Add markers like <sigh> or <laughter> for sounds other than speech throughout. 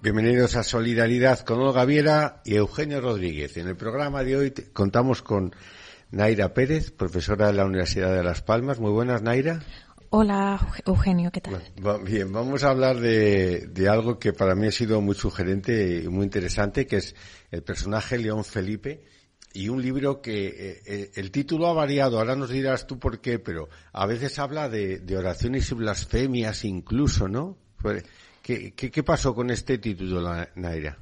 Bienvenidos a Solidaridad con Olga Viera y Eugenio Rodríguez. En el programa de hoy contamos con Naira Pérez, profesora de la Universidad de Las Palmas. Muy buenas, Naira. Hola, Eugenio, ¿qué tal? Bien, vamos a hablar de, algo que para mí ha sido muy sugerente y muy interesante, que es el personaje León Felipe y un libro que eh, eh, el título ha variado, ahora nos dirás tú por qué, pero a veces habla de, oraciones y blasfemias incluso, ¿no? ¿Qué, qué, pasó con este título, Naira?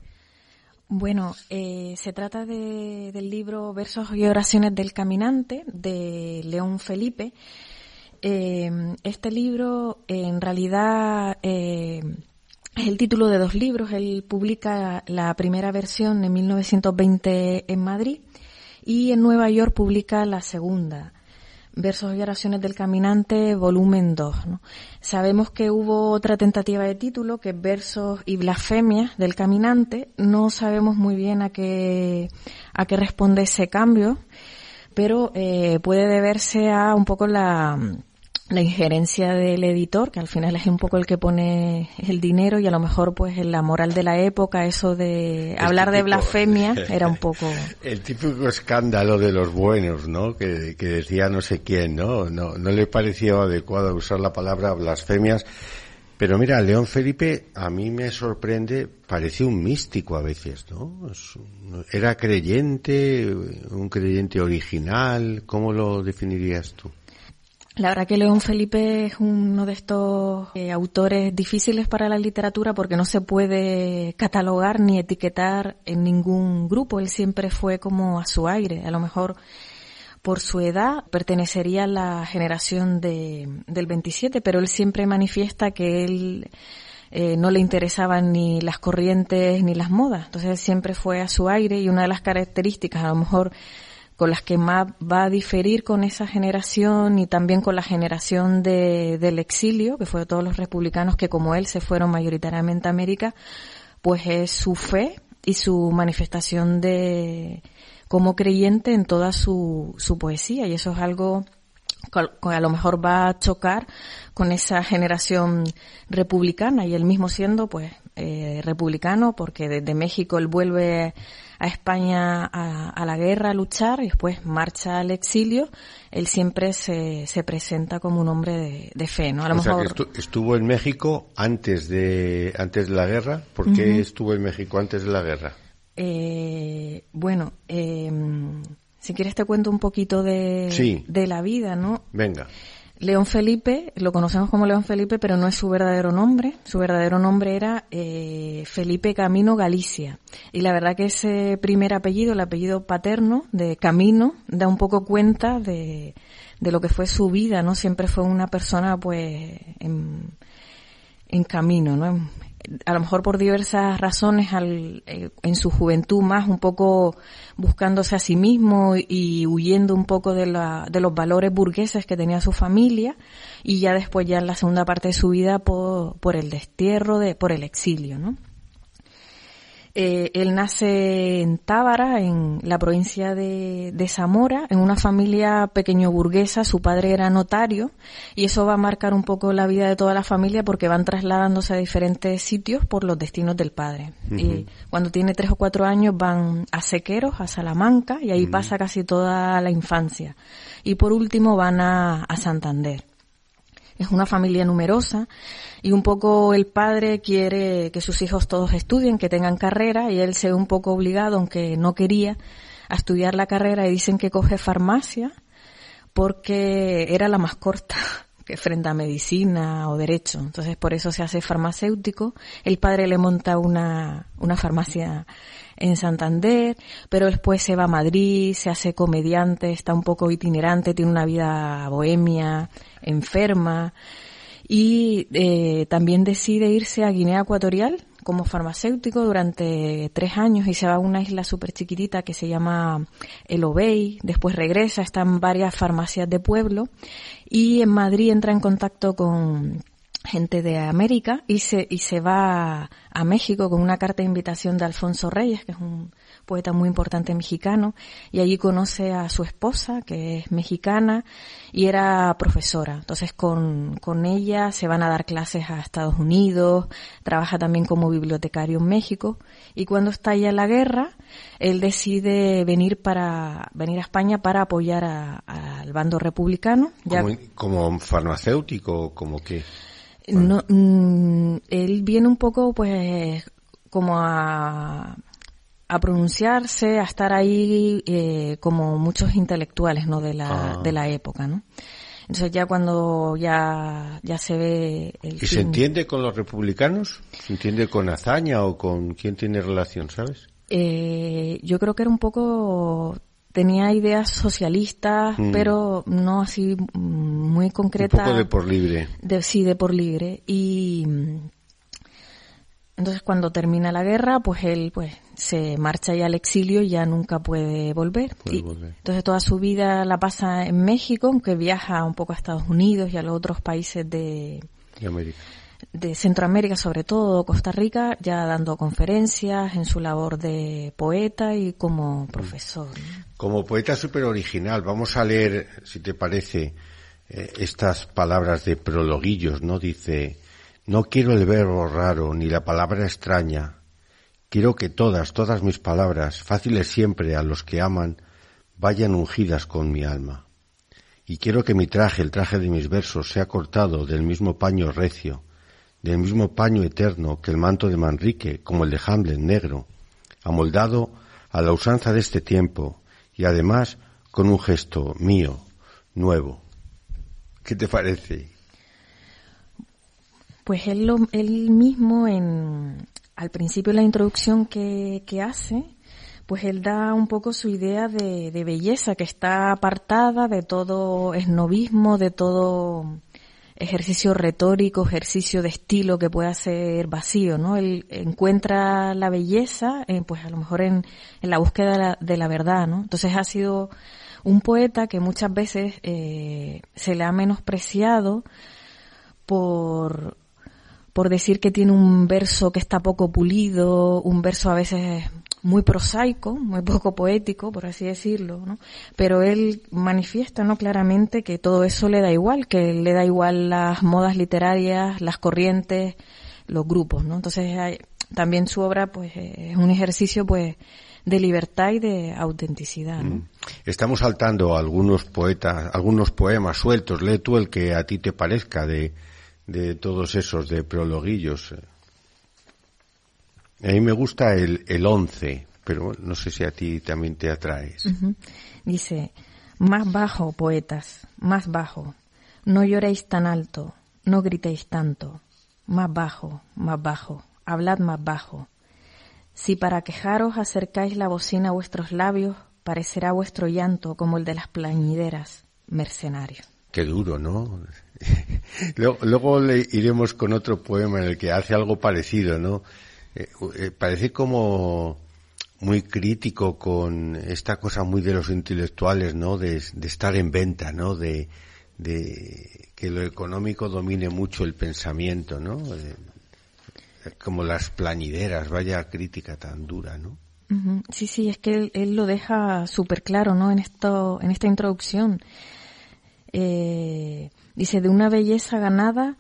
Bueno, eh, se trata del libro Versos y oraciones del caminante de León Felipe, eh, este libro en realidad eh, es el título de dos libros. Él publica la primera versión en 1920 en Madrid y en Nueva York publica la segunda. Versos y oraciones del caminante, volumen 2. Sabemos que hubo otra tentativa de título, que es Versos y blasfemias del caminante. No sabemos muy bien a qué, a qué responde ese cambio, pero eh, puede deberse a un poco la, la injerencia del editor, que al final es un poco el que pone el dinero y a lo mejor pues en la moral de la época eso de hablar de blasfemia <laughs> era un poco... El típico escándalo de los buenos, ¿no? Que, que decía no sé quién, ¿no? ¿no? No le pareció adecuado usar la palabra blasfemias. Pero mira, León Felipe a mí me sorprende, parecía un místico a veces, ¿no? Era creyente, un creyente original, ¿cómo lo definirías tú? La verdad que León Felipe es uno de estos eh, autores difíciles para la literatura porque no se puede catalogar ni etiquetar en ningún grupo. Él siempre fue como a su aire. A lo mejor por su edad pertenecería a la generación de, del 27, pero él siempre manifiesta que él eh, no le interesaban ni las corrientes ni las modas. Entonces él siempre fue a su aire y una de las características a lo mejor con las que más va a diferir con esa generación y también con la generación de, del exilio, que fue de todos los republicanos que como él se fueron mayoritariamente a América, pues es su fe y su manifestación de como creyente en toda su, su poesía. Y eso es algo que a lo mejor va a chocar con esa generación republicana. Y él mismo siendo pues eh, republicano porque desde México él vuelve a España a, la guerra a luchar y después marcha al exilio, él siempre se, se presenta como un hombre de, fe, ¿no? A lo mejor... estuvo en México antes de, antes de la guerra. ¿Por qué estuvo en México antes de la guerra? Eh, bueno, eh, si quieres te cuento un poquito de, de la vida, ¿no? Venga. León Felipe, lo conocemos como León Felipe, pero no es su verdadero nombre. Su verdadero nombre era eh, Felipe Camino Galicia. Y la verdad que ese primer apellido, el apellido paterno de Camino, da un poco cuenta de, de lo que fue su vida, ¿no? Siempre fue una persona, pues, en, en camino, ¿no? a lo mejor por diversas razones al, eh, en su juventud más un poco buscándose a sí mismo y huyendo un poco de, la, de los valores burgueses que tenía su familia y ya después ya en la segunda parte de su vida por, por el destierro, de, por el exilio, ¿no? Eh, él nace en Tábara, en la provincia de, Zamora, en una familia pequeño burguesa. Su padre era notario y eso va a marcar un poco la vida de toda la familia porque van trasladándose a diferentes sitios por los destinos del padre. Y cuando tiene tres o cuatro años van a Sequeros, a Salamanca y ahí pasa casi toda la infancia. Y por último van a Santander es una familia numerosa y un poco el padre quiere que sus hijos todos estudien, que tengan carrera y él se ve un poco obligado, aunque no quería, a estudiar la carrera y dicen que coge farmacia porque era la más corta que frente a medicina o derecho. Entonces por eso se hace farmacéutico. El padre le monta una, una farmacia en Santander, pero después se va a Madrid, se hace comediante, está un poco itinerante, tiene una vida bohemia, enferma y eh, también decide irse a Guinea Ecuatorial como farmacéutico durante tres años y se va a una isla súper chiquitita que se llama El Obey, después regresa, está en varias farmacias de pueblo y en Madrid entra en contacto con gente de América y se, y se va a, México con una carta de invitación de Alfonso Reyes, que es un poeta muy importante mexicano, y allí conoce a su esposa, que es mexicana, y era profesora. Entonces con, con ella se van a dar clases a Estados Unidos, trabaja también como bibliotecario en México, y cuando estalla la guerra, él decide venir para, venir a España para apoyar al bando republicano. ¿Como, como farmacéutico, como qué? No, mm, él viene un poco, pues, como a, a pronunciarse, a estar ahí eh, como muchos intelectuales, ¿no? De la, ah. de la época, ¿no? Entonces ya cuando ya, ya se ve el ¿Y se entiende con los republicanos? ¿Se entiende con Azaña o con quién tiene relación, sabes? Eh, yo creo que era un poco tenía ideas socialistas, mm. pero no así muy concretas. Un poco de por libre. De, sí, de por libre. Y entonces cuando termina la guerra, pues él pues se marcha ya al exilio y ya nunca puede volver. Entonces toda su vida la pasa en México, aunque viaja un poco a Estados Unidos y a los otros países de, de América de Centroamérica, sobre todo Costa Rica, ya dando conferencias en su labor de poeta y como profesor. Como poeta súper original, vamos a leer, si te parece, eh, estas palabras de prologuillos, ¿no? Dice, no quiero el verbo raro ni la palabra extraña. Quiero que todas, todas mis palabras, fáciles siempre a los que aman, vayan ungidas con mi alma. Y quiero que mi traje, el traje de mis versos, sea cortado del mismo paño recio, del mismo paño eterno que el manto de Manrique, como el de Hamlet negro, amoldado a la usanza de este tiempo y además con un gesto mío, nuevo. ¿Qué te parece? Pues él, él mismo, en, al principio de la introducción que, que hace, pues él da un poco su idea de, de, belleza, que está apartada de todo esnovismo, de todo ejercicio retórico, ejercicio de estilo que pueda ser vacío, ¿no? Él encuentra la belleza, eh, pues a lo mejor en, en la búsqueda de la, de la, verdad, ¿no? Entonces ha sido un poeta que muchas veces eh, se le ha menospreciado por por decir que tiene un verso que está poco pulido, un verso a veces muy prosaico, muy poco poético, por así decirlo, ¿no? Pero él manifiesta, ¿no? Claramente que todo eso le da igual, que le da igual las modas literarias, las corrientes, los grupos, ¿no? Entonces también su obra, pues, es un ejercicio, pues, de libertad y de autenticidad. Mm. Estamos saltando algunos poetas, algunos poemas sueltos. Lee tú el que a ti te parezca de, de todos esos, de prologuillos. A mí me gusta el, el 11, pero no sé si a ti también te atraes. Dice, más bajo, poetas, más bajo. No lloréis tan alto, no gritéis tanto. Más bajo, más bajo, hablad más bajo. Si para quejaros acercáis la bocina a vuestros labios, parecerá vuestro llanto como el de las plañideras, mercenario. Qué duro, ¿no? <laughs> luego, luego le iremos con otro poema en el que hace algo parecido, ¿no? Eh, eh, parece como muy crítico con esta cosa muy de los intelectuales, ¿no? De, estar en venta, ¿no? De, que lo económico domine mucho el pensamiento, ¿no? Eh, como las plañideras, vaya crítica tan dura, ¿no? Sí, sí, es que él, lo deja súper claro, ¿no? En esto, en esta introducción. dice, de una belleza ganada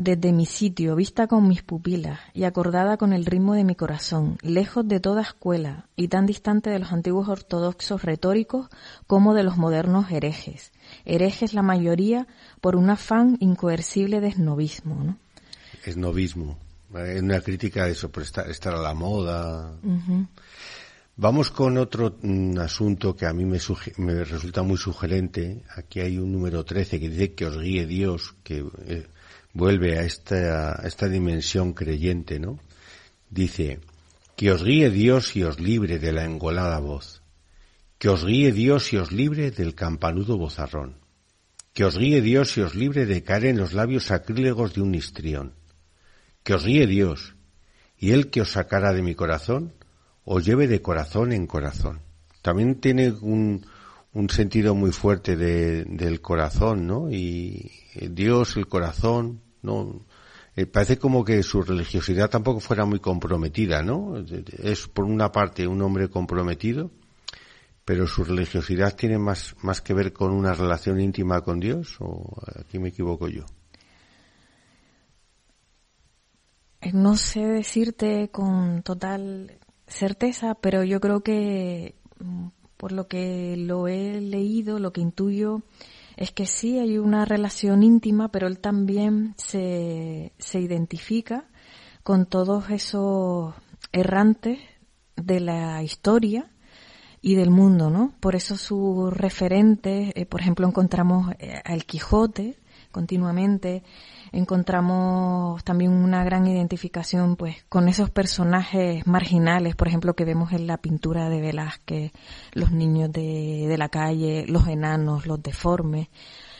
desde mi sitio, vista con mis pupilas y acordada con el ritmo de mi corazón, lejos de toda escuela y tan distante de los antiguos ortodoxos retóricos como de los modernos herejes. Herejes la mayoría por un afán incoercible de esnovismo, ¿no? Esnovismo. Es una crítica de eso, por estar, a la moda. Vamos con otro mm, asunto que a mí me, me, resulta muy sugerente. Aquí hay un número 13 que dice que os guíe Dios, que eh, vuelve a esta, esta dimensión creyente, ¿no? Dice, que os guíe Dios y os libre de la engolada voz, que os guíe Dios y os libre del campanudo bozarrón, que os guíe Dios y os libre de caer en los labios sacrílegos de un histrión, que os guíe Dios, y Él que os sacara de mi corazón, os lleve de corazón en corazón. También tiene un, un sentido muy fuerte de, del corazón, ¿no? Y Dios, el corazón, ¿no? eh, parece como que su religiosidad tampoco fuera muy comprometida, ¿no? Es por una parte un hombre comprometido, pero su religiosidad tiene más, más que ver con una relación íntima con Dios, o aquí me equivoco yo. Eh, no sé decirte con total certeza, pero yo creo que mm, por lo que lo he leído, lo que intuyo es que sí hay una relación íntima, pero él también se, se identifica con todos esos errantes de la historia y del mundo, ¿no? Por eso sus referentes, eh, por ejemplo, encontramos eh, al Quijote continuamente, encontramos también una gran identificación pues con esos personajes marginales, por ejemplo, que vemos en la pintura de Velázquez, los niños de, de la calle, los enanos, los deformes,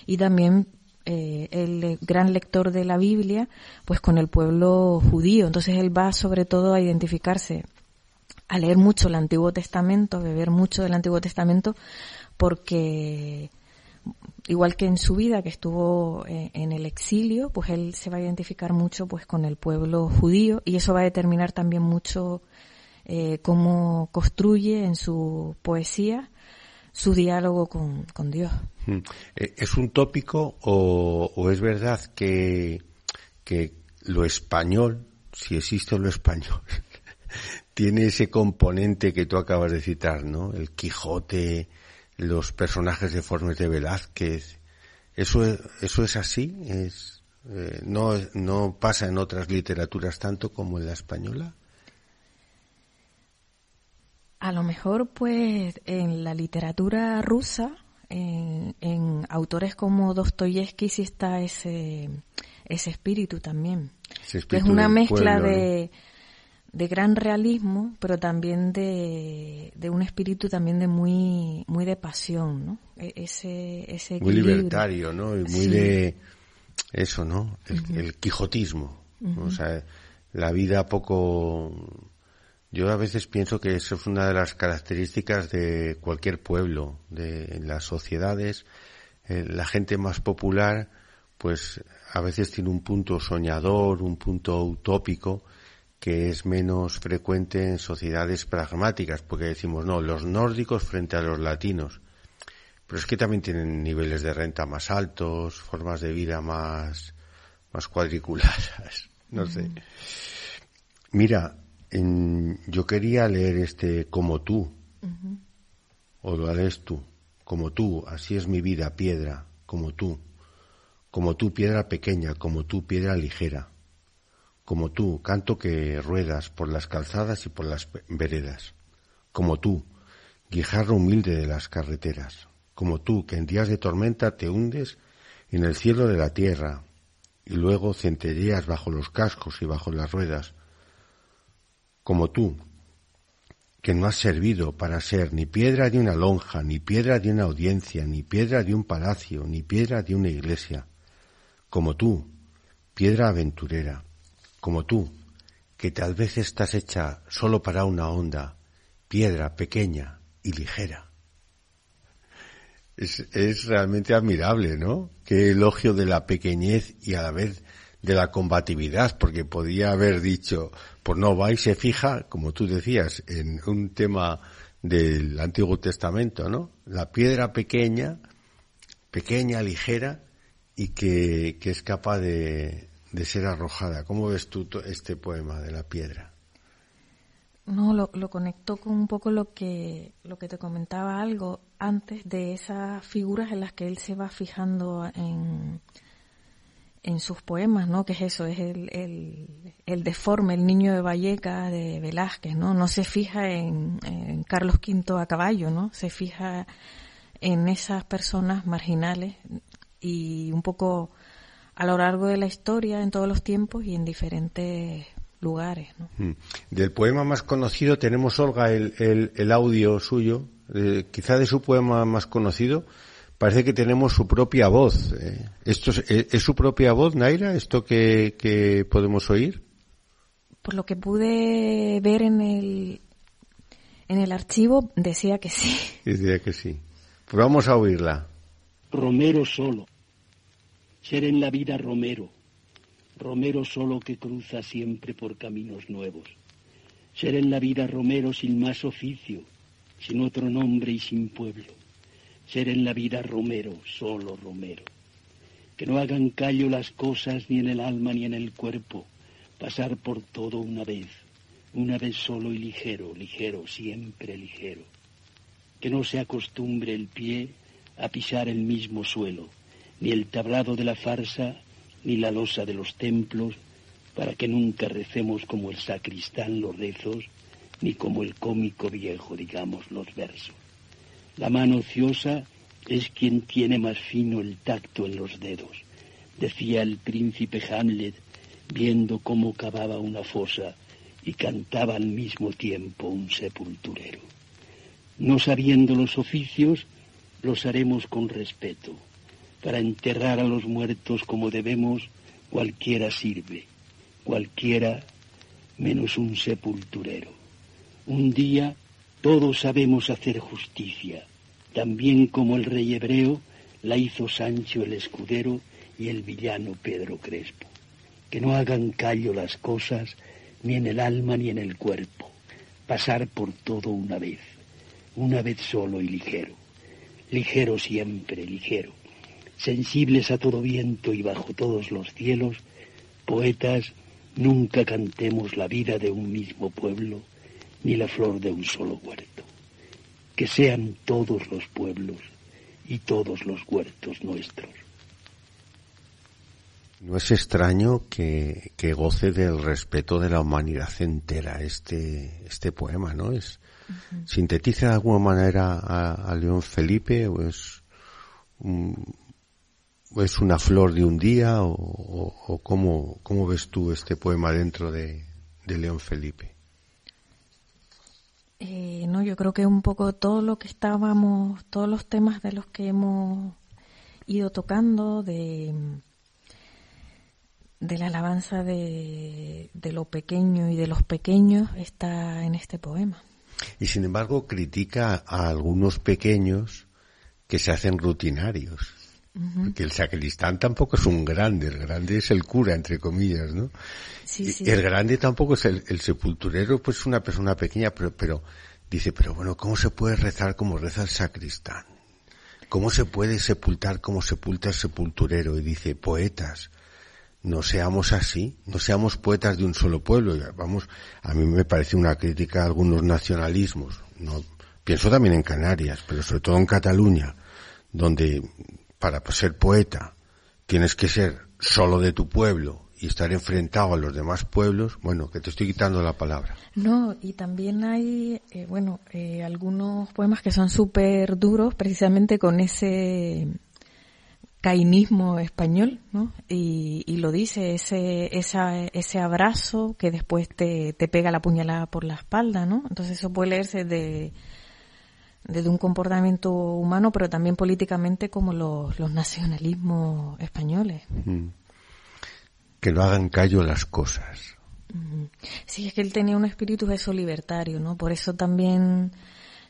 y también eh, el gran lector de la Biblia, pues con el pueblo judío. Entonces él va sobre todo a identificarse, a leer mucho el Antiguo Testamento, a beber mucho del Antiguo Testamento, porque igual que en su vida que estuvo eh, en el exilio, pues él se va a identificar mucho pues con el pueblo judío y eso va a determinar también mucho eh, cómo construye en su poesía su diálogo con, Dios. Mm. Eh, ¿Es un tópico o, es verdad que, que lo español, si existe lo español, <laughs> tiene ese componente que tú acabas de citar, ¿no? El Quijote, los personajes deformes de Velázquez. ¿Eso, eso es así? ¿Es, eh, no, ¿No pasa en otras literaturas tanto como en la española? A lo mejor, pues, en la literatura rusa, en, autores como Dostoyevsky sí está ese, ese espíritu también. es una mezcla de, de gran realismo, pero también de, de, un espíritu también de muy muy de pasión, ¿no? E, ese, ese muy libertario, ¿no? Y muy de eso, ¿no? El, quijotismo, o sea, la vida poco. Yo a veces pienso que eso es una de las características de cualquier pueblo, de en las sociedades, eh, la gente más popular, pues a veces tiene un punto soñador, un punto utópico que es menos frecuente en sociedades pragmáticas, porque decimos, no, los nórdicos frente a los latinos. Pero es que también tienen niveles de renta más altos, formas de vida más, más cuadriculadas, <laughs> no sé. Mira, yo quería leer este como tú, o lo lees tú, como tú, así es mi vida, piedra, como tú, como tú, piedra pequeña, como tú, piedra ligera como tú, canto que ruedas por las calzadas y por las veredas, como tú, guijarro humilde de las carreteras, como tú, que en días de tormenta te hundes en el cielo de la tierra y luego centelleas bajo los cascos y bajo las ruedas, como tú, que no has servido para ser ni piedra de una lonja, ni piedra de una audiencia, ni piedra de un palacio, ni piedra de una iglesia, como tú, piedra aventurera, como tú, que tal vez estás hecha solo para una onda, piedra pequeña y ligera. Es, realmente admirable, ¿no? Qué elogio de la pequeñez y a la vez de la combatividad, porque podía haber dicho, pues no va y se fija, como tú decías, en un tema del Antiguo Testamento, ¿no? La piedra pequeña, pequeña, ligera, y que es capaz de, de ser arrojada. ¿Cómo ves tú este poema de la piedra? No, lo, lo conecto con un poco lo que, lo que te comentaba algo antes de esas figuras en las que él se va fijando en, en sus poemas, ¿no? Que es eso, es el, el, el, deforme, el niño de Valleca de Velázquez, ¿no? No se fija en, en Carlos V a caballo, ¿no? Se fija en esas personas marginales y un poco a lo largo de la historia, en todos los tiempos y en diferentes lugares. Mm. Del poema más conocido tenemos, Olga, el, el, audio suyo, eh, quizá de su poema más conocido, parece que tenemos su propia voz. Eh. ¿Esto eh, es, su propia voz, Naira, esto que, que podemos oír? Por lo que pude ver en el, en el archivo, decía que sí. Decía que sí. Pues vamos a oírla. Romero solo ser en la vida romero, romero solo que cruza siempre por caminos nuevos. Ser en la vida romero sin más oficio, sin otro nombre y sin pueblo. Ser en la vida romero, solo romero. Que no hagan callo las cosas ni en el alma ni en el cuerpo, pasar por todo una vez, una vez solo y ligero, ligero, siempre ligero. Que no se acostumbre el pie a pisar el mismo suelo, ni el tablado de la farsa, ni la losa de los templos, para que nunca recemos como el sacristán los rezos, ni como el cómico viejo, digamos, los versos. La mano ociosa es quien tiene más fino el tacto en los dedos, decía el príncipe Hamlet, viendo cómo cavaba una fosa y cantaba al mismo tiempo un sepulturero. No sabiendo los oficios, los haremos con respeto. Para enterrar a los muertos como debemos, cualquiera sirve, cualquiera menos un sepulturero. Un día todos sabemos hacer justicia, también como el rey hebreo la hizo Sancho el escudero y el villano Pedro Crespo. Que no hagan callo las cosas, ni en el alma ni en el cuerpo, pasar por todo una vez, una vez solo y ligero, ligero siempre, ligero, sensibles a todo viento y bajo todos los cielos, poetas, nunca cantemos la vida de un mismo pueblo, ni la flor de un solo huerto. Que sean todos los pueblos y todos los huertos nuestros. No es extraño que, que goce del respeto de la humanidad entera este, este poema, ¿no? Es, ¿Sintetiza de alguna manera a, León Felipe o es, es una flor de un día o, o, cómo, cómo, ves tú este poema dentro de, de León Felipe? Eh, no, yo creo que un poco todo lo que estábamos, todos los temas de los que hemos ido tocando, de, de la alabanza de, de lo pequeño y de los pequeños, está en este poema. Y sin embargo critica a algunos pequeños que se hacen rutinarios. Porque el sacristán tampoco es un grande, el grande es el cura, entre comillas, ¿no? Sí, Y el grande tampoco es el, sepulturero, pues es una persona pequeña, pero, pero dice, pero bueno, ¿cómo se puede rezar como reza el sacristán? ¿Cómo se puede sepultar como sepulta el sepulturero? Y dice, poetas, no seamos así, no seamos poetas de un solo pueblo. Vamos, a mí me parece una crítica a algunos nacionalismos. No, pienso también en Canarias, pero sobre todo en Cataluña, donde para ser poeta tienes que ser solo de tu pueblo y estar enfrentado a los demás pueblos, bueno, que te estoy quitando la palabra. No, y también hay, eh, bueno, eh, algunos poemas que son súper duros precisamente con ese cainismo español, ¿no? Y, y, lo dice, ese, esa, ese abrazo que después te, te pega la puñalada por la espalda, ¿no? Entonces eso puede leerse de, desde un comportamiento humano, pero también políticamente como los, los nacionalismos españoles. Que no hagan callo las cosas. Sí, es que él tenía un espíritu eso libertario, ¿no? Por eso también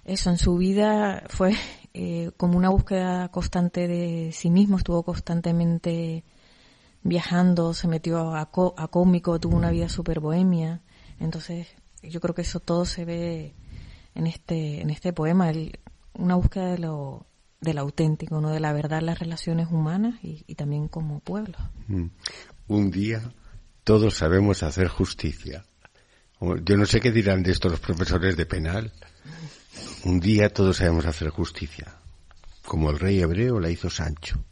eso en su vida fue eh, como una búsqueda constante de sí mismo, estuvo constantemente viajando, se metió a, a cómico, tuvo una vida súper bohemia. Entonces, yo creo que eso todo se ve en este, en este poema, una búsqueda de lo, del auténtico, ¿no? de la verdad las relaciones humanas y, también como pueblo. Mm. Un día todos sabemos hacer justicia. Yo no sé qué dirán de esto los profesores de penal. Un día todos sabemos hacer justicia, como el rey hebreo la hizo Sancho.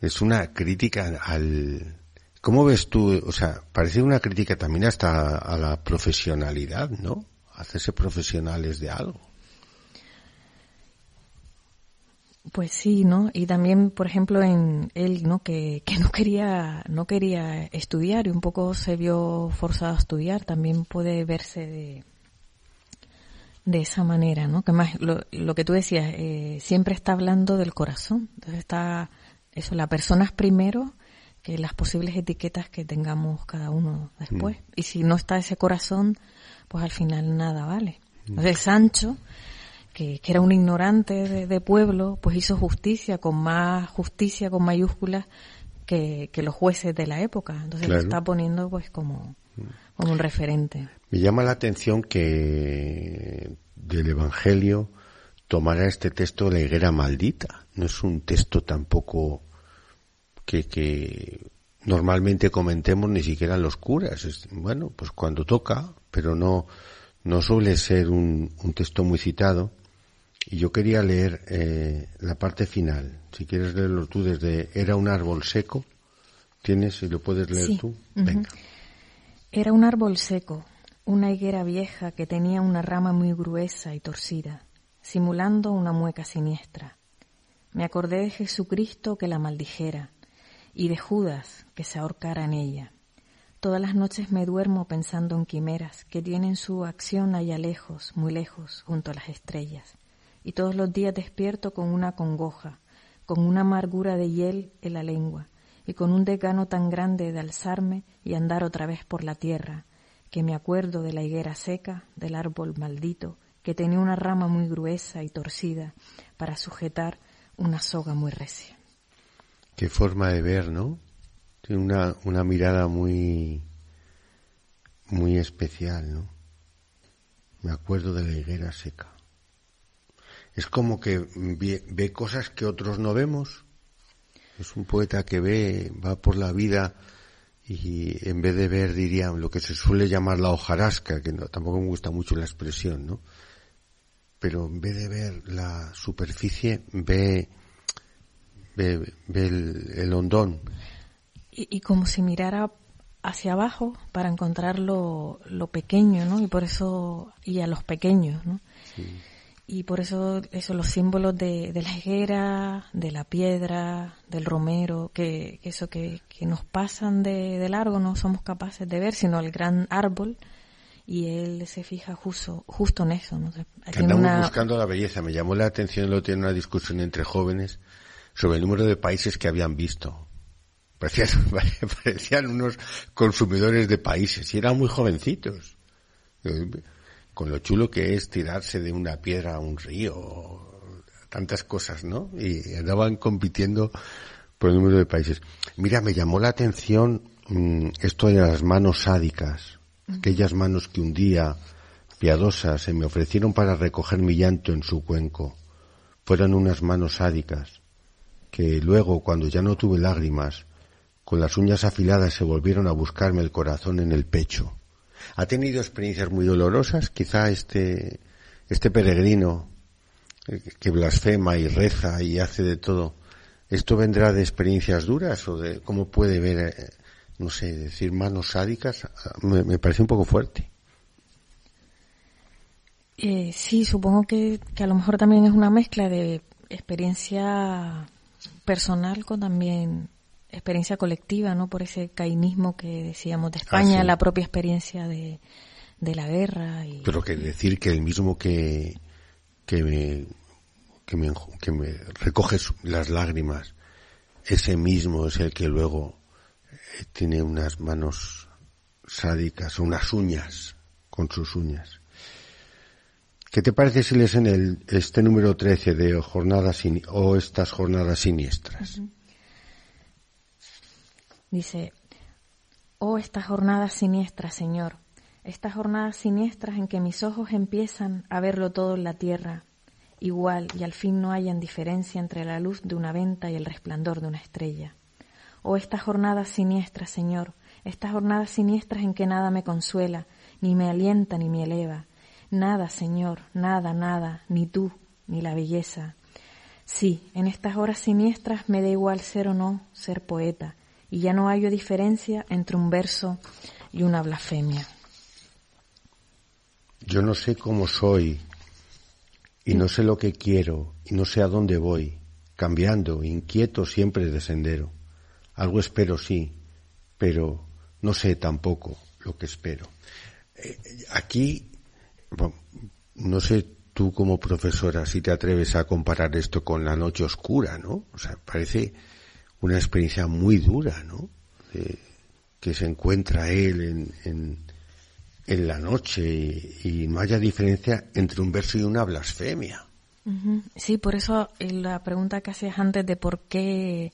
Es una crítica al... ¿Cómo ves tú? O sea, parece una crítica también hasta a la profesionalidad, ¿no? Hacerse profesionales de algo. Pues sí, ¿no? Y también, por ejemplo, en él, ¿no? Que, que no quería, no quería estudiar y un poco se vio forzado a estudiar, también puede verse de, de esa manera, ¿no? Que más, lo, lo que tú decías, eh, siempre está hablando del corazón. Entonces está, eso, la persona es primero que las posibles etiquetas que tengamos cada uno después. Mm. Y si no está ese corazón, pues al final nada vale. Entonces Sancho, que, que era un ignorante de, pueblo, pues hizo justicia, con más justicia, con mayúsculas, que, los jueces de la época. Entonces lo está poniendo pues como, como un referente. Me llama la atención que del Evangelio tomara este texto la higuera maldita. No es un texto tampoco que, que normalmente comentemos ni siquiera los curas. bueno, pues cuando toca, pero no, no suele ser un, un texto muy citado. Y yo quería leer eh, la parte final. Si quieres leerlo tú desde Era un árbol seco. ¿Tienes y lo puedes leer tú? Venga. Era un árbol seco, una higuera vieja que tenía una rama muy gruesa y torcida, simulando una mueca siniestra. Me acordé de Jesucristo que la maldijera y de Judas que se ahorcara en ella. Todas las noches me duermo pensando en quimeras que tienen su acción allá lejos, muy lejos, junto a las estrellas y todos los días despierto con una congoja, con una amargura de hiel en la lengua, y con un decano tan grande de alzarme y andar otra vez por la tierra, que me acuerdo de la higuera seca, del árbol maldito, que tenía una rama muy gruesa y torcida para sujetar una soga muy recia. Qué forma de ver, ¿no? Tiene una, una mirada muy, muy especial, ¿no? Me acuerdo de la higuera seca es como que ve, cosas que otros no vemos. Es un poeta que ve, va por la vida y en vez de ver, diría, lo que se suele llamar la hojarasca, que no, tampoco me gusta mucho la expresión, ¿no? Pero en vez de ver la superficie, ve, ve, el, hondón. Y, como si mirara hacia abajo para encontrar lo, lo, pequeño, ¿no? Y por eso, y a los pequeños, ¿no? Sí y por eso eso los símbolos de, la higuera, de la piedra, del romero, que, eso que, nos pasan de, largo no somos capaces de ver, sino el gran árbol y él se fija justo justo en eso. ¿no? andamos buscando la belleza. Me llamó la atención, lo tiene una discusión entre jóvenes sobre el número de países que habían visto. Parecían, <laughs> parecían unos consumidores de países y eran muy jovencitos con lo chulo que es tirarse de una piedra a un río, tantas cosas, ¿no? Y andaban compitiendo por el número de países. Mira, me llamó la atención mm, esto de las manos sádicas, aquellas manos que un día, piadosas, se me ofrecieron para recoger mi llanto en su cuenco. Fueron unas manos sádicas, que luego, cuando ya no tuve lágrimas, con las uñas afiladas se volvieron a buscarme el corazón en el pecho ¿Ha tenido experiencias muy dolorosas? Quizá este, este peregrino eh, que blasfema y reza y hace de todo, ¿esto vendrá de experiencias duras o de cómo puede ver, eh, no sé, decir manos sádicas? Me, parece un poco fuerte. Eh, sí, supongo que a lo mejor también es una mezcla de experiencia personal con también experiencia colectiva, ¿no? Por ese cainismo que decíamos de España, ah, la propia experiencia de, de la guerra. Y... Pero que decir que el mismo que, que me, que me, que me recoge las lágrimas, ese mismo es el que luego eh, tiene unas manos sádicas, unas uñas, con sus uñas. ¿Qué te parece si lees en el, este número 13 de jornadas o estas jornadas siniestras? Dice, oh estas jornadas siniestras, Señor, estas jornadas siniestras en que mis ojos empiezan a verlo todo en la tierra, igual y al fin no hayan diferencia entre la luz de una venta y el resplandor de una estrella. Oh estas jornadas siniestras, Señor, estas jornadas siniestras en que nada me consuela, ni me alienta ni me eleva, nada, Señor, nada, nada, ni tú, ni la belleza. Sí, en estas horas siniestras me da igual ser o no ser poeta, y ya no hay diferencia entre un verso y una blasfemia. Yo no sé cómo soy y no sé lo que quiero y no sé a dónde voy, cambiando, inquieto siempre de sendero. Algo espero sí, pero no sé tampoco lo que espero. Eh, aquí, no sé tú como profesora si te atreves a comparar esto con la noche oscura, ¿no? O sea, parece una experiencia muy dura, ¿no? que se encuentra él en, en, la noche y, no haya diferencia entre un verso y una blasfemia. Sí, por eso la pregunta que hacías antes de por qué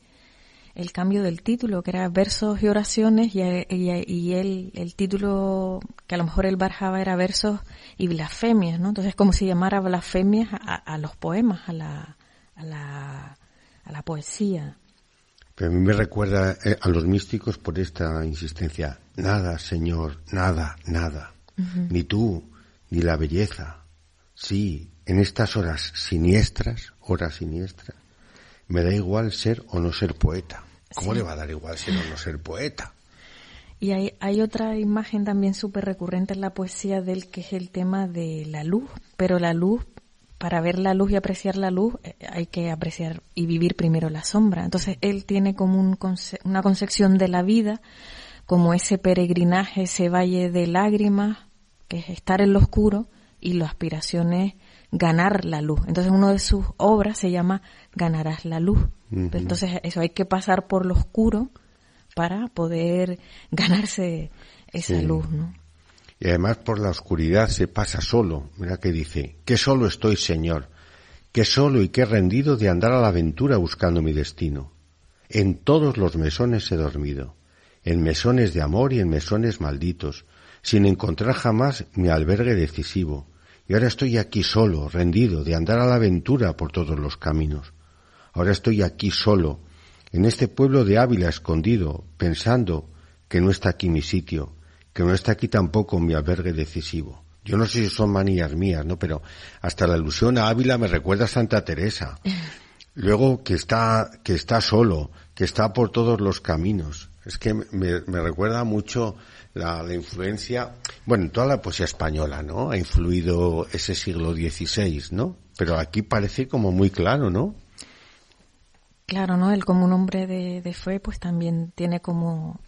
el cambio del título, que era versos y oraciones, y, y, el, el, título que a lo mejor él barjaba era versos y blasfemias, ¿no? Entonces, como si llamara blasfemias a, los poemas, a la, a la, a la poesía. Pero a mí me recuerda eh, a los místicos por esta insistencia. Nada, Señor, nada, nada. Ni tú, ni la belleza. Sí, en estas horas siniestras, horas siniestras, me da igual ser o no ser poeta. ¿Cómo le va a dar igual ser o no ser poeta? Y hay, hay otra imagen también súper recurrente en la poesía de él, que es el tema de la luz. Pero la luz, para ver la luz y apreciar la luz, eh, hay que apreciar y vivir primero la sombra. Entonces él tiene como un una concepción de la vida, como ese peregrinaje, ese valle de lágrimas, que es estar en lo oscuro, y la aspiración es ganar la luz. Entonces una de sus obras se llama Ganarás la luz. Entonces eso hay que pasar por lo oscuro para poder ganarse esa luz, ¿no? Y además por la oscuridad se pasa solo. Mira que dice, que solo estoy, Señor, que solo y que rendido de andar a la aventura buscando mi destino. En todos los mesones he dormido, en mesones de amor y en mesones malditos, sin encontrar jamás mi albergue decisivo. Y ahora estoy aquí solo, rendido, de andar a la aventura por todos los caminos. Ahora estoy aquí solo, en este pueblo de Ávila escondido, pensando que no está aquí mi sitio, que no está aquí tampoco mi albergue decisivo. Yo no sé si son manías mías, ¿no? Pero hasta la alusión a Ávila me recuerda a Santa Teresa. <laughs> Luego que está, que está solo, que está por todos los caminos. Es que me, recuerda mucho la, la, influencia, bueno, en toda la poesía española, ¿no? Ha influido ese siglo XVI, ¿no? Pero aquí parece como muy claro, ¿no? Claro, ¿no? Él como un hombre de, de fe, pues también tiene como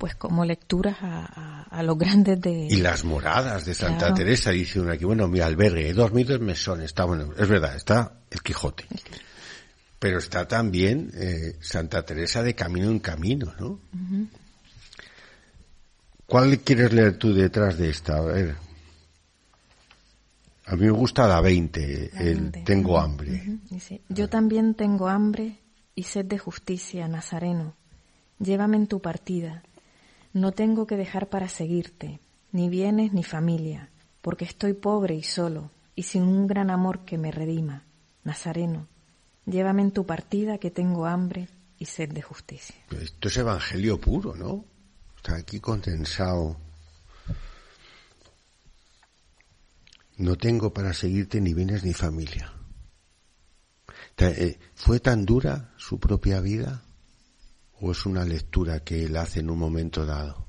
pues como lecturas a, a, los grandes de... Y las moradas de Santa Teresa, dice uno aquí, bueno, mi albergue, he dormido en mesón, está bueno, es verdad, está el Quijote. Pero está también eh, Santa Teresa de camino en camino, ¿no? ¿Cuál quieres leer tú detrás de esta? A ver. A mí me gusta la 20, el Tengo hambre. Yo también tengo hambre y sed de justicia, Nazareno. Llévame en tu partida. No tengo que dejar para seguirte, ni bienes ni familia, porque estoy pobre y solo, y sin un gran amor que me redima. Nazareno, llévame en tu partida que tengo hambre y sed de justicia. Esto es evangelio puro, ¿no? Está aquí condensado. No tengo para seguirte ni bienes ni familia. Eh, ¿Fue tan dura su propia vida o es una lectura que él hace en un momento dado?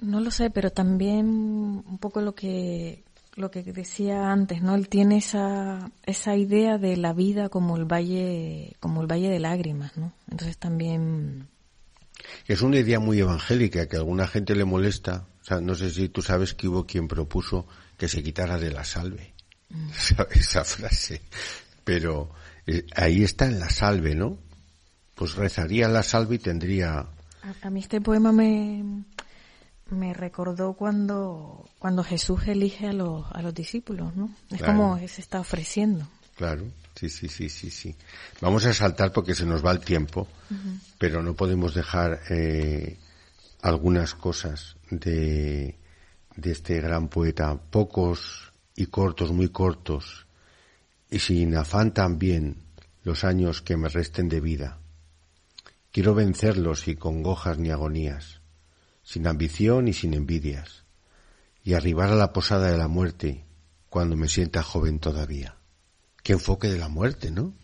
No lo sé, pero también un poco lo que lo que decía antes, ¿no? Él tiene esa esa idea de la vida como el valle como el valle de lágrimas, ¿no? Entonces también es una idea muy evangélica que a alguna gente le molesta. O sea, no sé si tú sabes que hubo quien propuso que se quitara de la salve <laughs> esa, frase. Pero eh, ahí está en la salve, ¿no? Pues rezaría la salve y tendría... A, mí este poema me, me recordó cuando, cuando Jesús elige a los, a los discípulos, ¿no? Es como se está ofreciendo. Claro, sí, sí, sí, sí, sí. Vamos a saltar porque se nos va el tiempo, pero no podemos dejar eh, algunas cosas de, de este gran poeta. Pocos y cortos, muy cortos, y sin afán también los años que me resten de vida. Quiero vencerlos sin congojas ni agonías, sin ambición y sin envidias, y arribar a la posada de la muerte cuando me sienta joven todavía. Qué enfoque de la muerte, ¿no?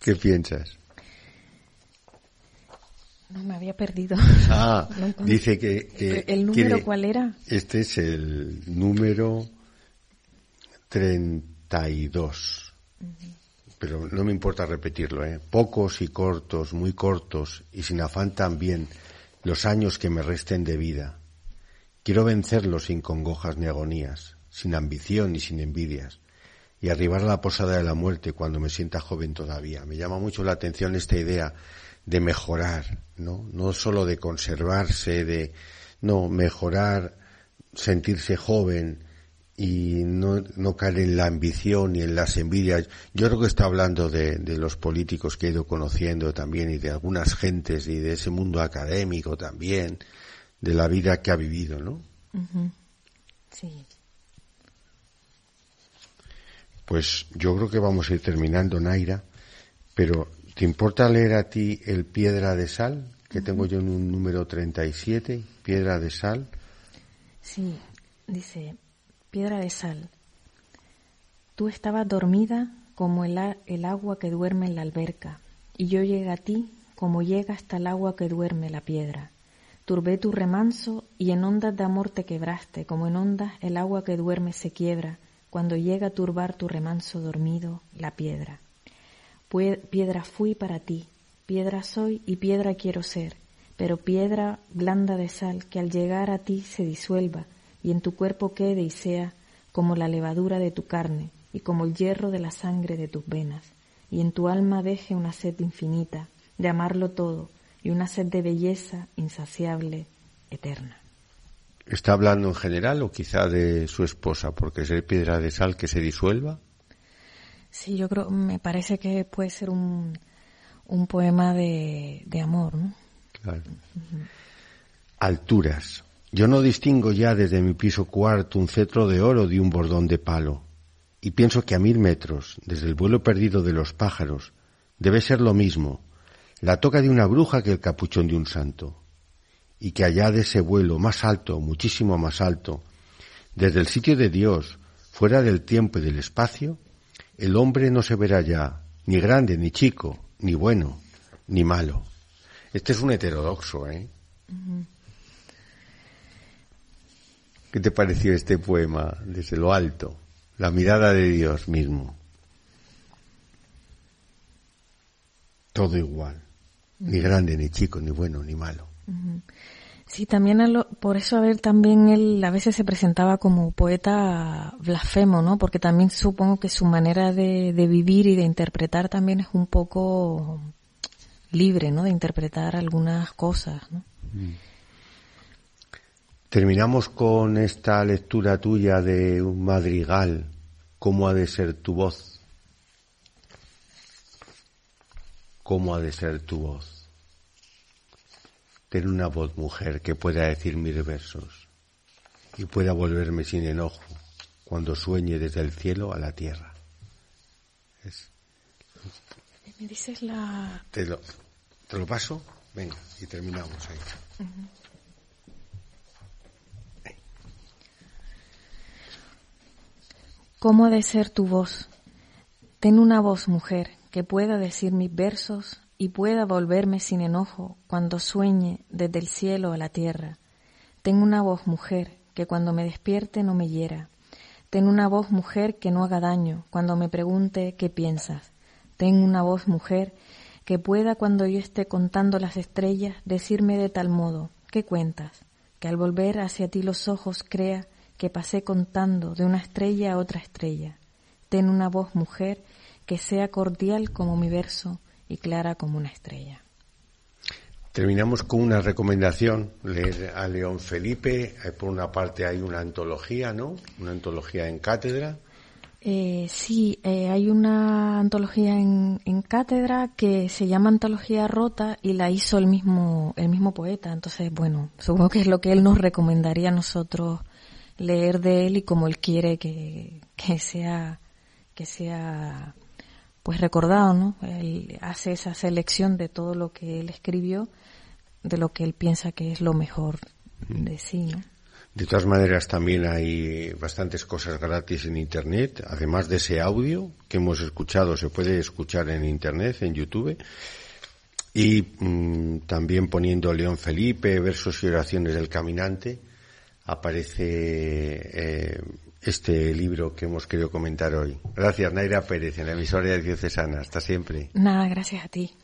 ¿Qué piensas? No, me había perdido. Ah, <laughs> dice que, ¿El número cuál era? Este es el número 32. Pero no me importa repetirlo, ¿eh? Pocos y cortos, muy cortos, y sin afán también, los años que me resten de vida. Quiero vencerlos sin congojas ni agonías, sin ambición ni sin envidias, y arribar a la posada de la muerte cuando me sienta joven todavía. Me llama mucho la atención esta idea de mejorar, ¿no? No solo de conservarse, de, no, mejorar, sentirse joven y no, no caer en la ambición y en las envidias. Yo creo que está hablando de, de, los políticos que he ido conociendo también y de algunas gentes y de ese mundo académico también, de la vida que ha vivido, ¿no? Sí. Pues yo creo que vamos a ir terminando, Naira, pero ¿te importa leer a ti el Piedra de Sal, que tengo yo en un número 37, Piedra de Sal? Sí, dice, Piedra de Sal, tú estabas dormida como el, agua que duerme en la alberca, y yo llegué a ti como llega hasta el agua que duerme la piedra. Turbé tu remanso y en ondas de amor te quebraste, como en ondas el agua que duerme se quiebra, cuando llega a turbar tu remanso dormido la piedra. Piedra fui para ti, piedra soy y piedra quiero ser, pero piedra blanda de sal que al llegar a ti se disuelva y en tu cuerpo quede y sea como la levadura de tu carne y como el hierro de la sangre de tus venas, y en tu alma deje una sed infinita de amarlo todo y una sed de belleza insaciable, eterna. ¿Está hablando en general o quizá de su esposa? Porque es piedra de sal que se disuelva. Sí, yo creo, me parece que puede ser un, un poema de, de amor, ¿no? Claro. Alturas. Yo no distingo ya desde mi piso cuarto un cetro de oro de un bordón de palo, y pienso que a mil metros, desde el vuelo perdido de los pájaros, debe ser lo mismo, la toca de una bruja que el capuchón de un santo y que allá de ese vuelo más alto, muchísimo más alto, desde el sitio de Dios, fuera del tiempo y del espacio, el hombre no se verá ya ni grande, ni chico, ni bueno, ni malo. Este es un heterodoxo, ¿eh? ¿Qué te pareció este poema desde lo alto? La mirada de Dios mismo. Todo igual. Ni grande, ni chico, ni bueno, ni malo. Sí, también por eso a ver también él a veces se presentaba como poeta blasfemo, ¿no? Porque también supongo que su manera de, vivir y de interpretar también es un poco libre, ¿no? De interpretar algunas cosas, ¿no? Mm. Terminamos con esta lectura tuya de un madrigal. ¿Cómo ha de ser tu voz? ¿Cómo ha de ser tu voz? tener una voz mujer que pueda decir mis versos y pueda volverme sin enojo cuando sueñe desde el cielo a la tierra. ¿Me dices la...? ¿Te lo, ¿Te lo paso? Venga, y terminamos ahí. ¿Cómo ha de ser tu voz? Ten una voz, mujer, que pueda decir mis versos y pueda volverme sin enojo cuando sueñe desde el cielo a la tierra. Tengo una voz mujer que cuando me despierte no me hiera. Tengo una voz mujer que no haga daño cuando me pregunte qué piensas. Tengo una voz mujer que pueda cuando yo esté contando las estrellas decirme de tal modo, ¿qué cuentas? Que al volver hacia ti los ojos crea que pasé contando de una estrella a otra estrella. Ten una voz mujer que sea cordial como mi verso, y clara como una estrella. Terminamos con una recomendación, leer a León Felipe. Eh, por una parte hay una antología, ¿no? Una antología en cátedra. Eh, sí, eh, hay una antología en, en, cátedra que se llama Antología Rota y la hizo el mismo, el mismo poeta. Entonces, bueno, supongo que es lo que él nos recomendaría a nosotros leer de él y como él quiere que, que sea, que sea pues recordado, ¿no? Él hace esa selección de todo lo que él escribió, de lo que él piensa que es lo mejor de sí, ¿no? De todas maneras, también hay bastantes cosas gratis en Internet, además de ese audio que hemos escuchado, se puede escuchar en Internet, en YouTube. Y mm, también poniendo León Felipe, versos y oraciones del caminante, aparece eh, este libro que hemos querido comentar hoy. Gracias, Naira Pérez, en la emisora de Diocesana. Hasta siempre. Nada, gracias a ti.